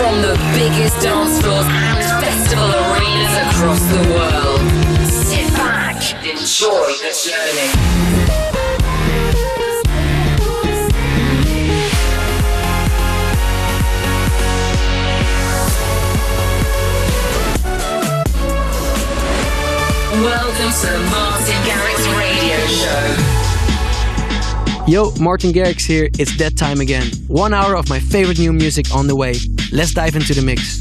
from the biggest dance floors and festival arenas across the world. Sit back, enjoy the journey. Welcome to the Martin Garrix Radio Show. Yo, Martin Garrix here. It's that time again. One hour of my favorite new music on the way. Let's dive into the mix.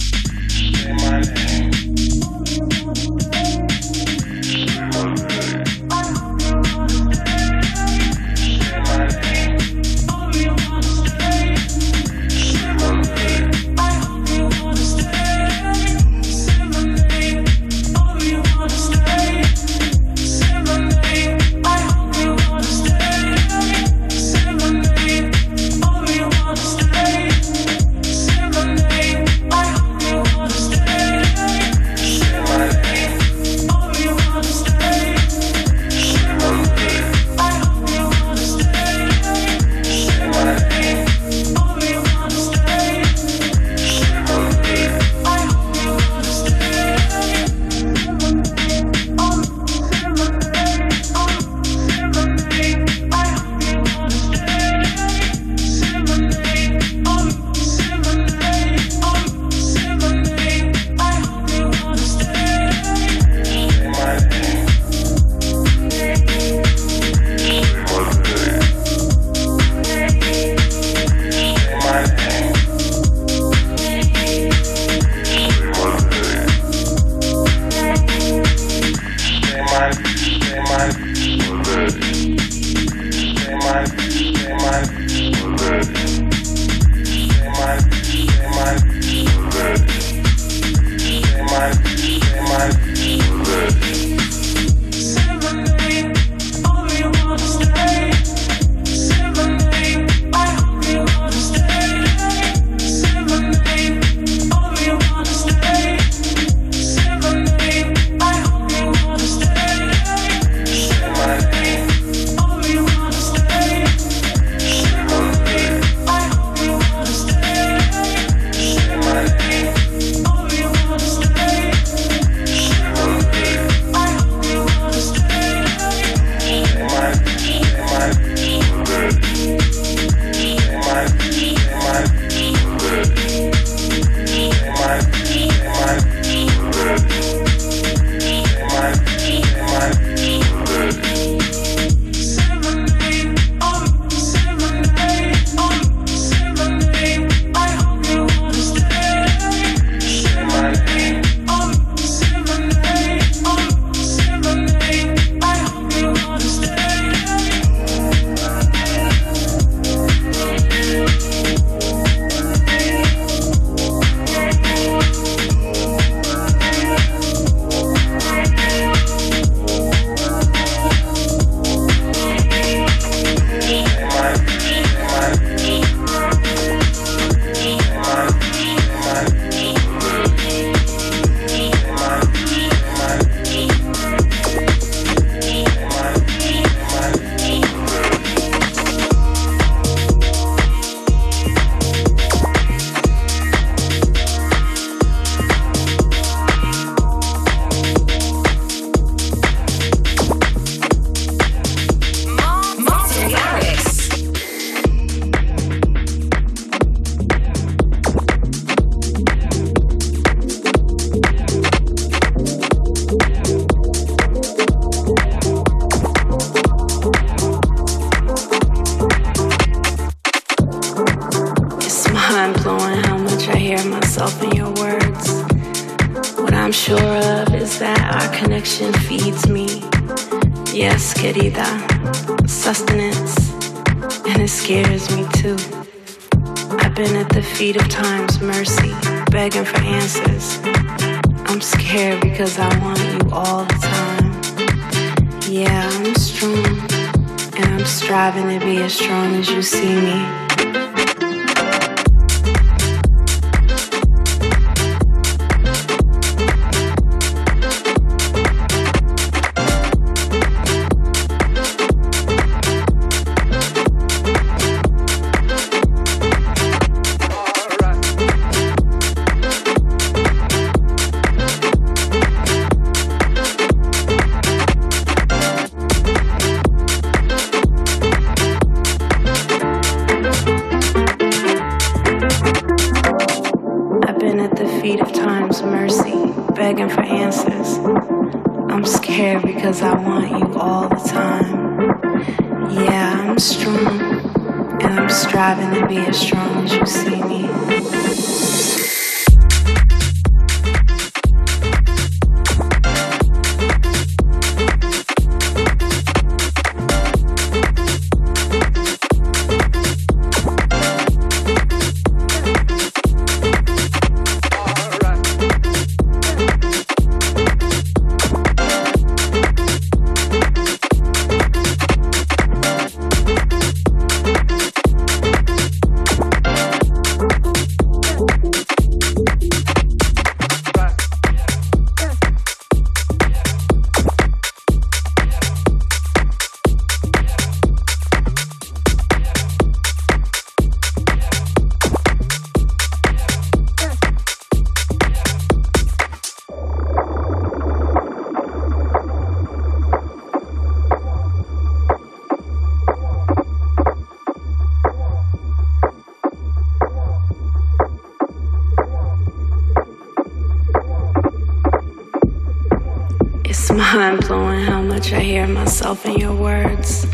Much I hear myself in your words.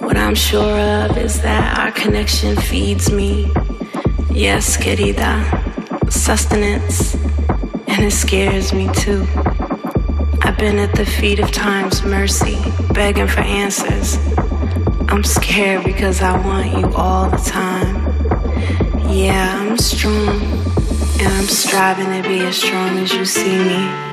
What I'm sure of is that our connection feeds me. Yes, querida, sustenance, and it scares me too. I've been at the feet of time's mercy, begging for answers. I'm scared because I want you all the time. Yeah, I'm strong, and I'm striving to be as strong as you see me.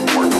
Okay.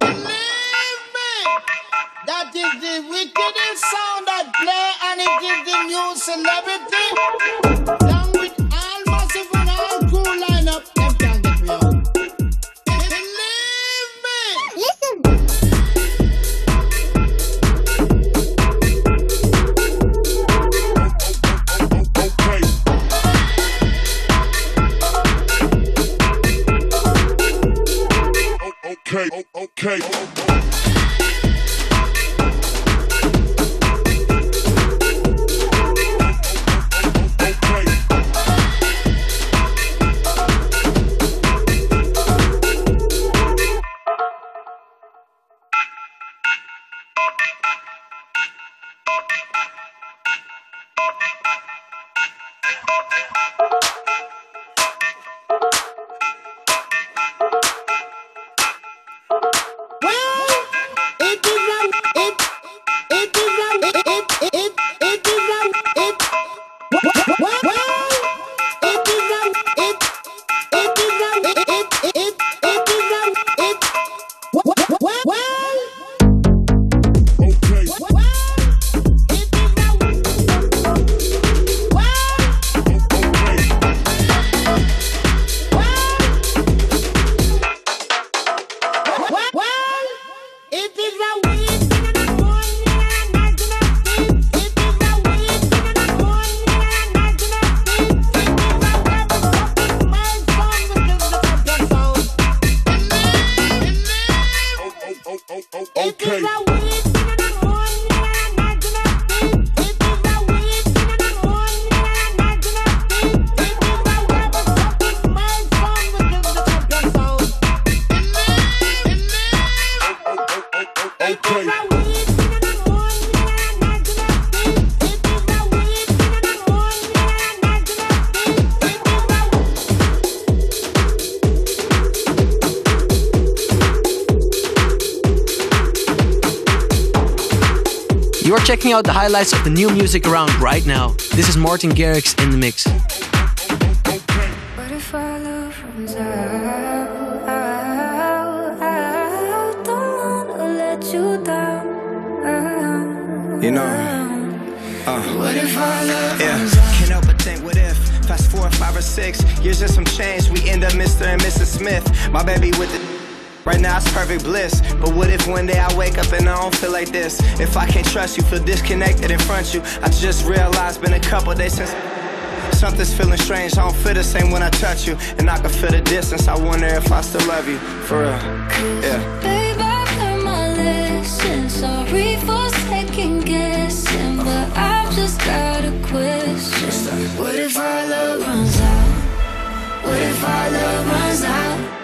Believe me, that is the wickedest sound that play, and it is the new celebrity. That Okay. Checking out the highlights of the new music around right now. This is Martin Garrix in the mix. You know, uh, what if I love yeah. Can't help but think, what if fast four, five, or six years just some change, we end up Mr. and Mrs. Smith. My baby with the Right now it's perfect bliss. But what if one day I wake up and I don't feel like this? If I can't trust you, feel disconnected in front of you. I just realized been a couple days since something's feeling strange. I don't feel the same when I touch you. And I can feel the distance. I wonder if I still love you. For real. Yeah. Babe, I've learned my lesson. Sorry for second guessing. But I've just got a question. What if our love runs out? What if our love runs out?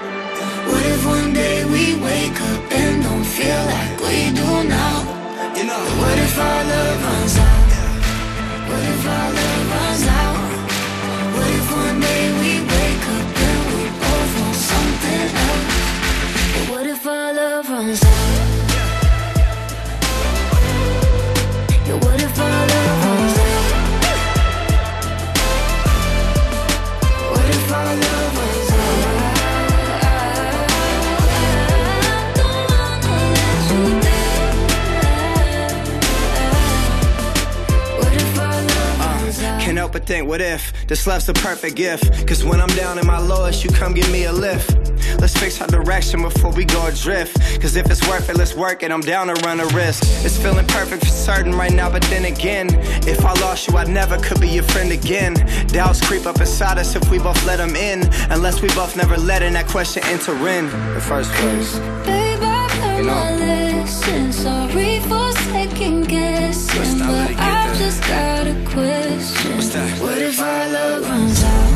What if one day we wake up and don't feel like we do now? You know, what if our love runs out? What if our love runs out? What if one day we wake up and we both want something else? What if our love runs out? Yeah, what if our love think, what if this love's the perfect gift? Cause when I'm down in my lowest, you come give me a lift. Let's fix our direction before we go adrift. Cause if it's worth it, let's work it. I'm down to run a risk. It's feeling perfect for certain right now, but then again, if I lost you, I never could be your friend again. Doubts creep up inside us if we both let them in. Unless we both never let in that question enter in the first place. Babe, I you know? my lesson. Sorry for second guessing, but I've just got a question. What if our love runs out?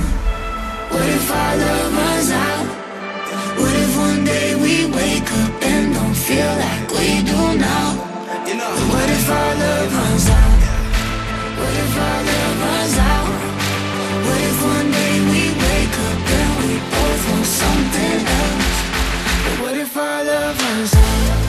What if our love runs out? What if one day we wake up and don't feel like we do now? What if our love runs out? What if our love runs out? What if one day we wake up and we both want something else? But what if our love runs out?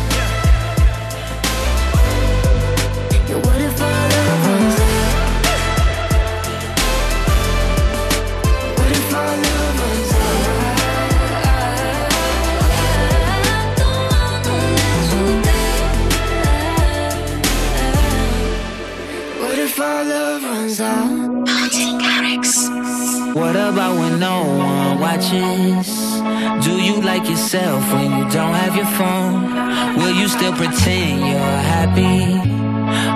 What about when no one watches? Do you like yourself when you don't have your phone? Will you still pretend you're happy?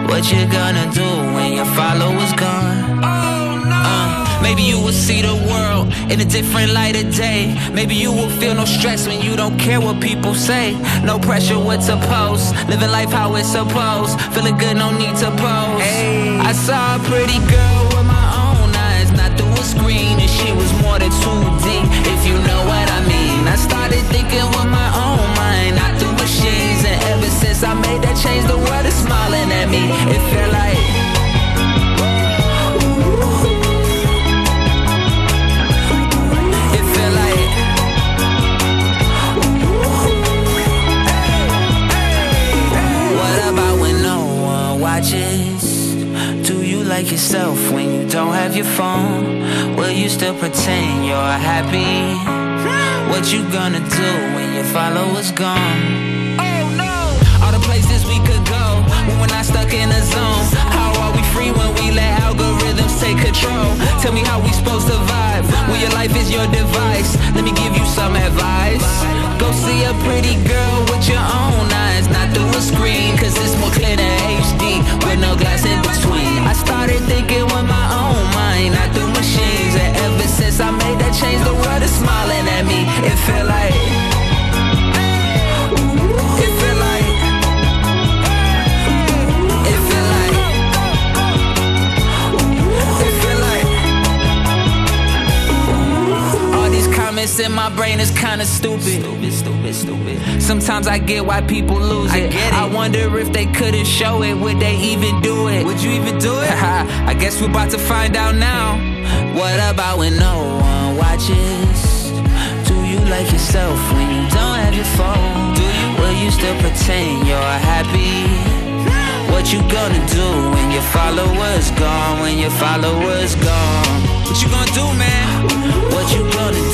What you gonna do when your followers gone? Uh, maybe you will see the world in a different light of day. Maybe you will feel no stress when you don't care what people say. No pressure what to post. Living life how it's supposed. Feeling good, no need to pose. Hey. I saw a pretty girl stupid. Stupid, stupid, stupid. Sometimes I get why people lose it. I get it. I wonder if they couldn't show it, would they even do it? Would you even do it? I guess we're about to find out now. What about when no one watches? Do you like yourself when you don't have your phone? Do you? Will you still pretend you're happy? What you gonna do when your followers gone? When your followers gone? What you gonna do, man? What you gonna do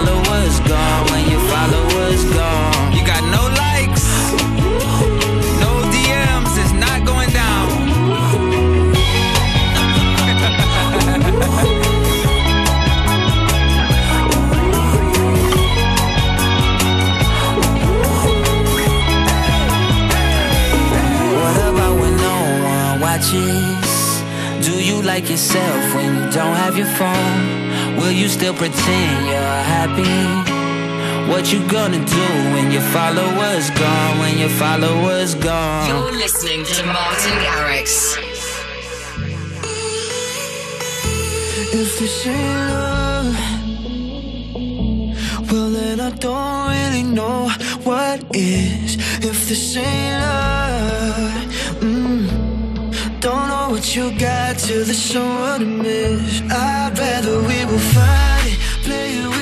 followers gone? When your followers gone? You got no likes, no DMs. It's not going down. what about when no one watches? Do you like yourself when you don't have your phone? Will you still pretend? What you gonna do when your followers gone? When your followers gone? You're listening to Martin Garrix. If this ain't love, well then I don't really know what is. If this ain't love. Mm. Don't know what you got till there's someone to miss. I'd rather we will find it, play it,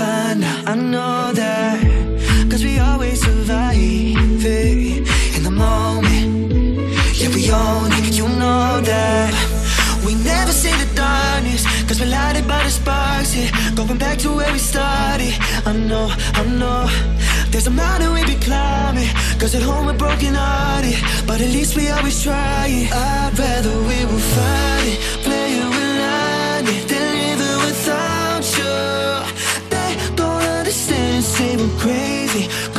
fine. I know that. Cause we always survive it in the moment. Yeah, we own it. You know that. We never see the darkness. Cause we're lighted by the sparks. Yeah, going back to where we started. I know, I know. There's a mountain we be climbing. Cause at home we're broken hearted. But at least we always try it. I'd rather we will find crazy.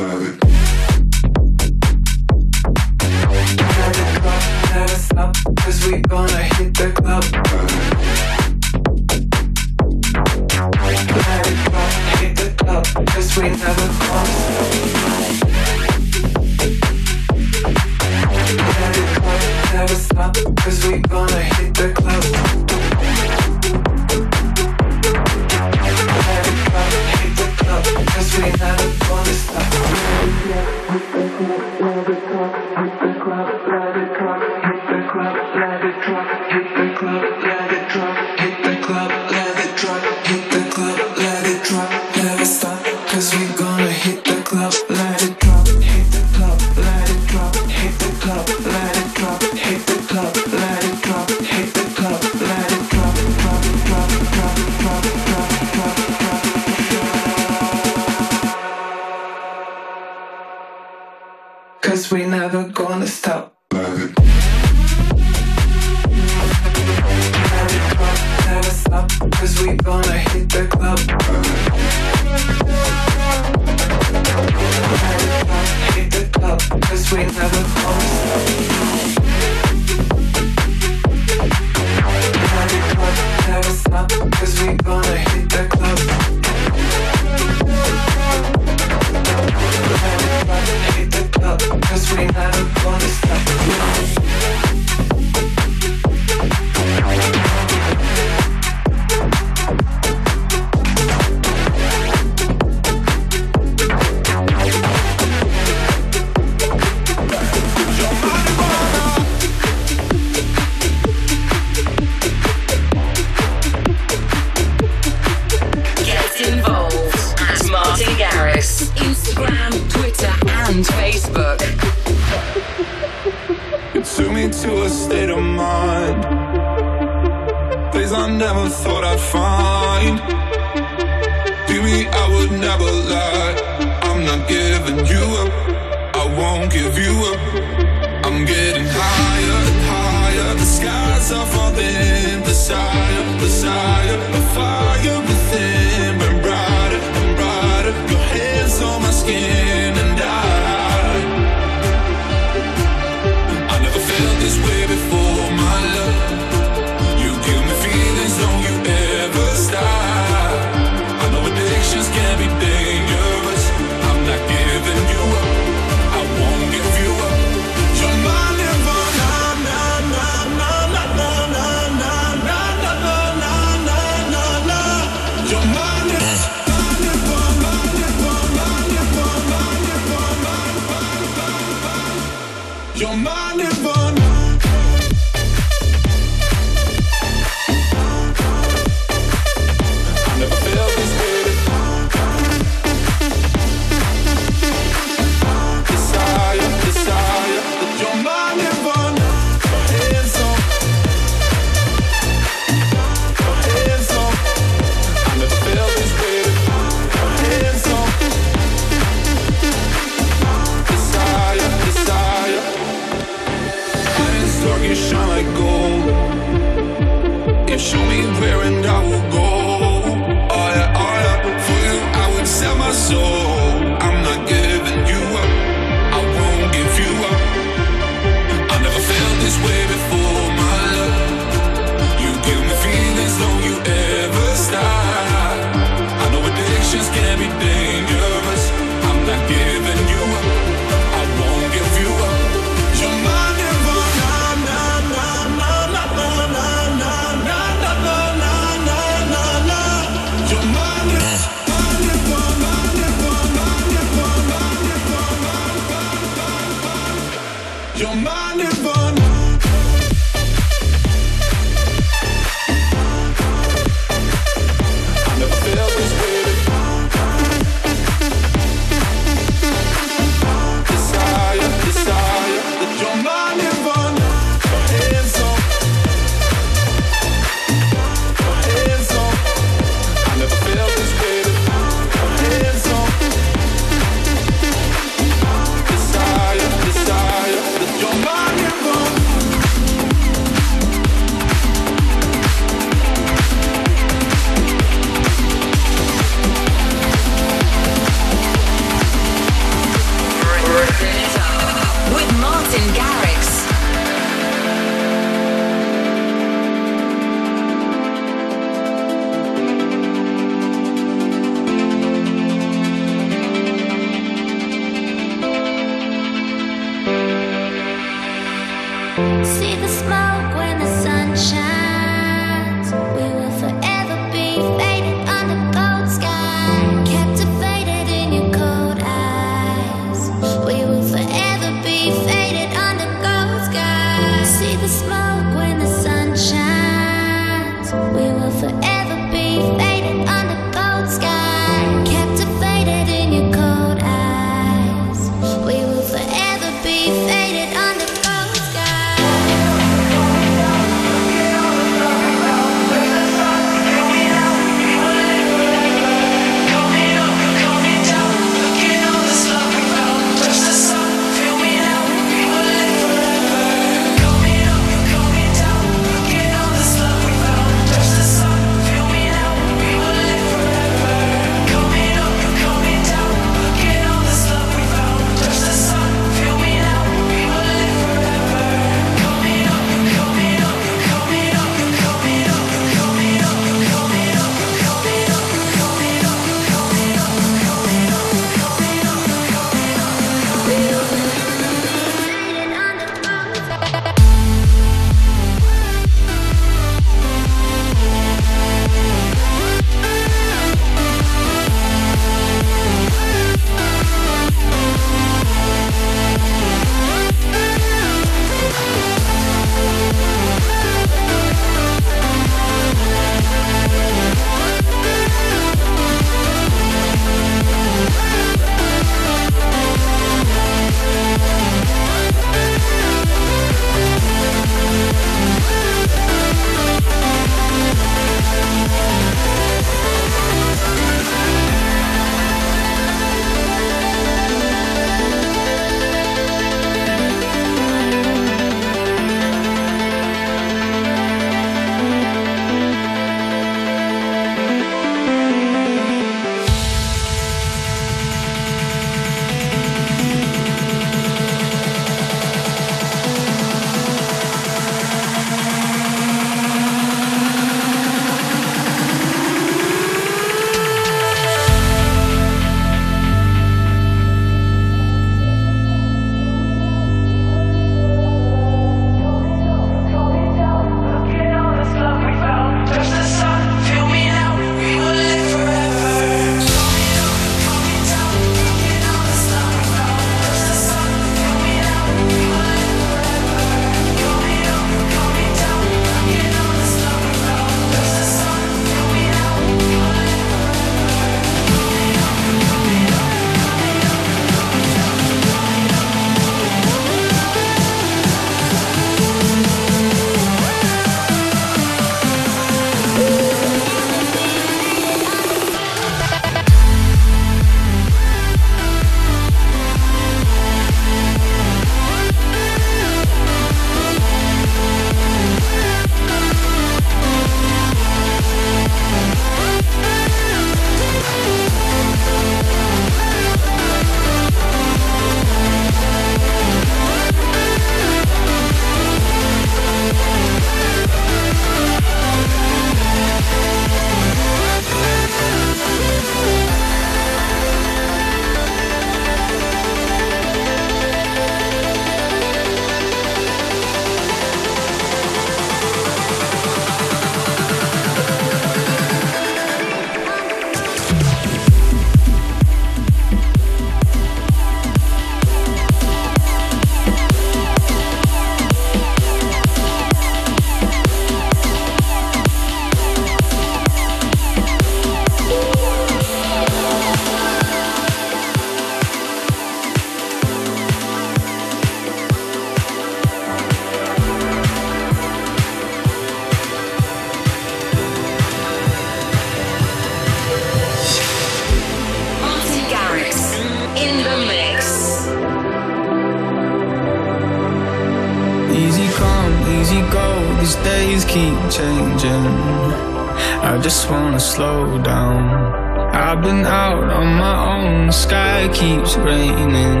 it keeps raining.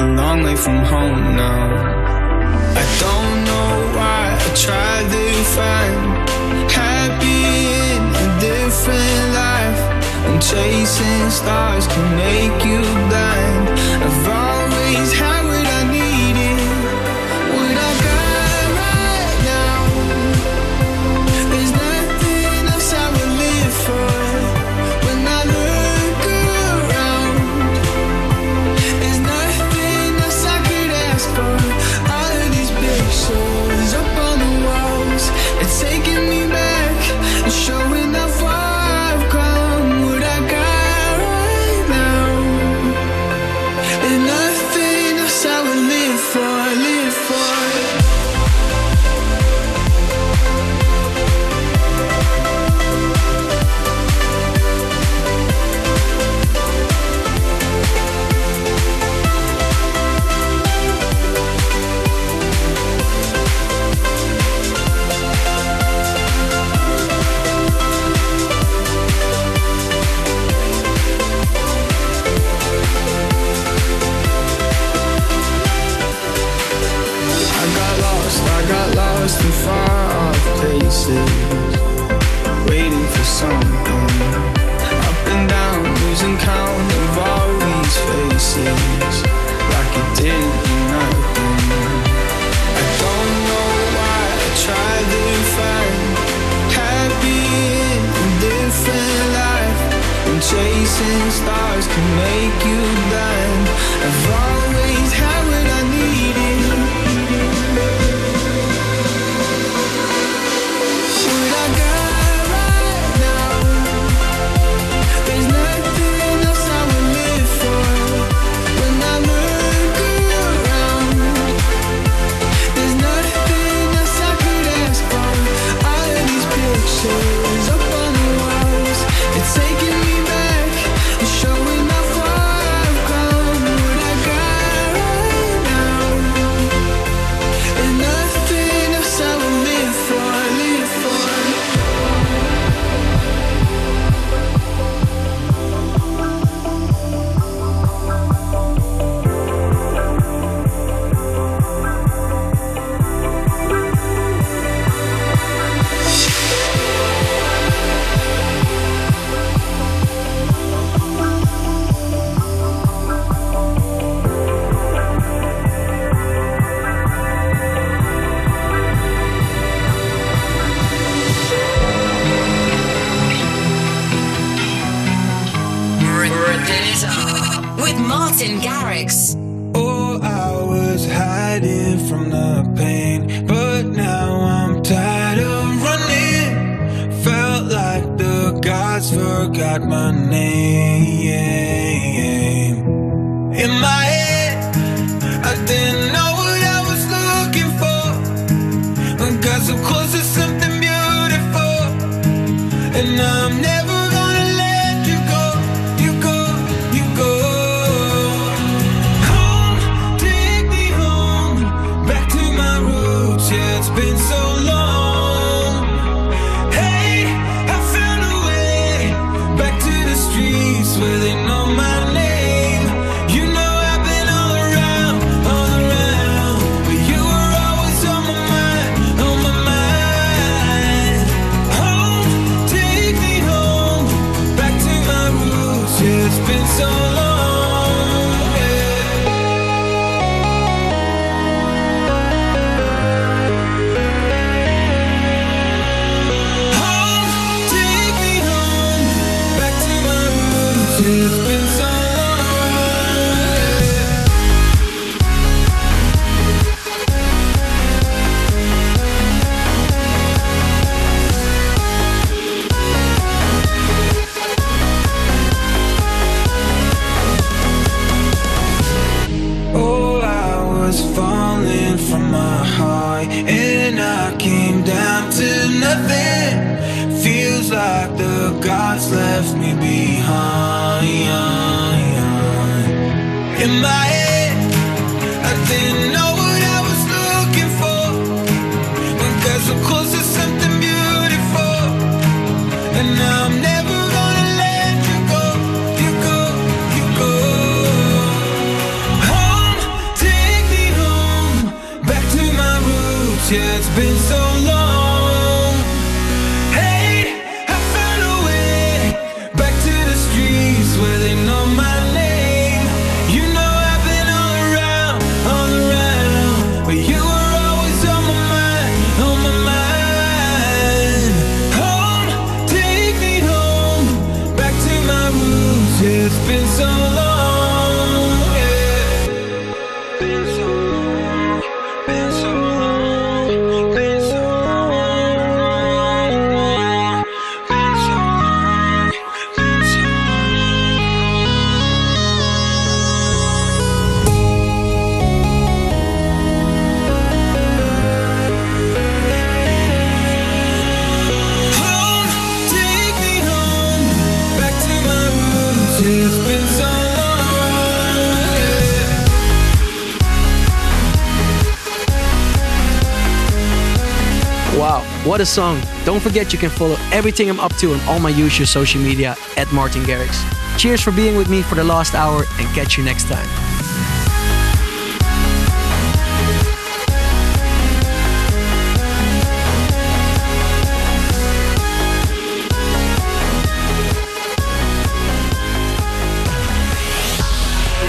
A long way from home now. I don't know why I tried to find Happy in a different life. And chasing stars can make you blind. with Martin Garrix. Oh, I was hiding from the pain, but now I'm tired of running. Felt like the gods forgot my name. In my so close A song. Don't forget you can follow everything I'm up to on all my usual social media at Martin Garrix. Cheers for being with me for the last hour and catch you next time.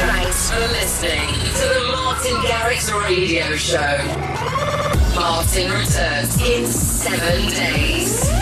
Thanks for listening to the Martin Garrix Radio Show. Martin returns in seven days.